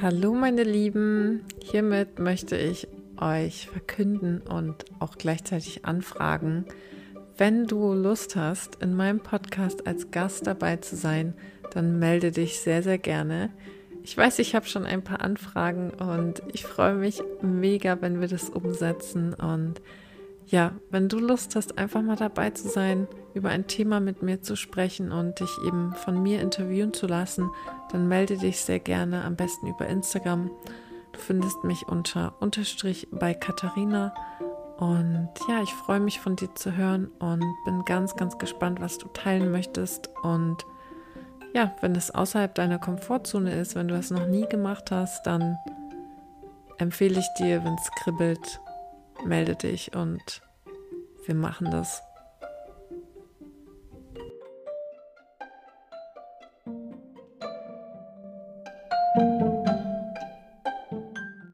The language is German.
Hallo meine Lieben, hiermit möchte ich euch verkünden und auch gleichzeitig anfragen, wenn du Lust hast, in meinem Podcast als Gast dabei zu sein, dann melde dich sehr, sehr gerne. Ich weiß, ich habe schon ein paar Anfragen und ich freue mich mega, wenn wir das umsetzen. Und ja, wenn du Lust hast, einfach mal dabei zu sein, über ein Thema mit mir zu sprechen und dich eben von mir interviewen zu lassen, dann melde dich sehr gerne, am besten über Instagram. Du findest mich unter Unterstrich bei Katharina. Und ja, ich freue mich von dir zu hören und bin ganz, ganz gespannt, was du teilen möchtest. Und ja, wenn es außerhalb deiner Komfortzone ist, wenn du es noch nie gemacht hast, dann empfehle ich dir, wenn es kribbelt, melde dich und wir machen das.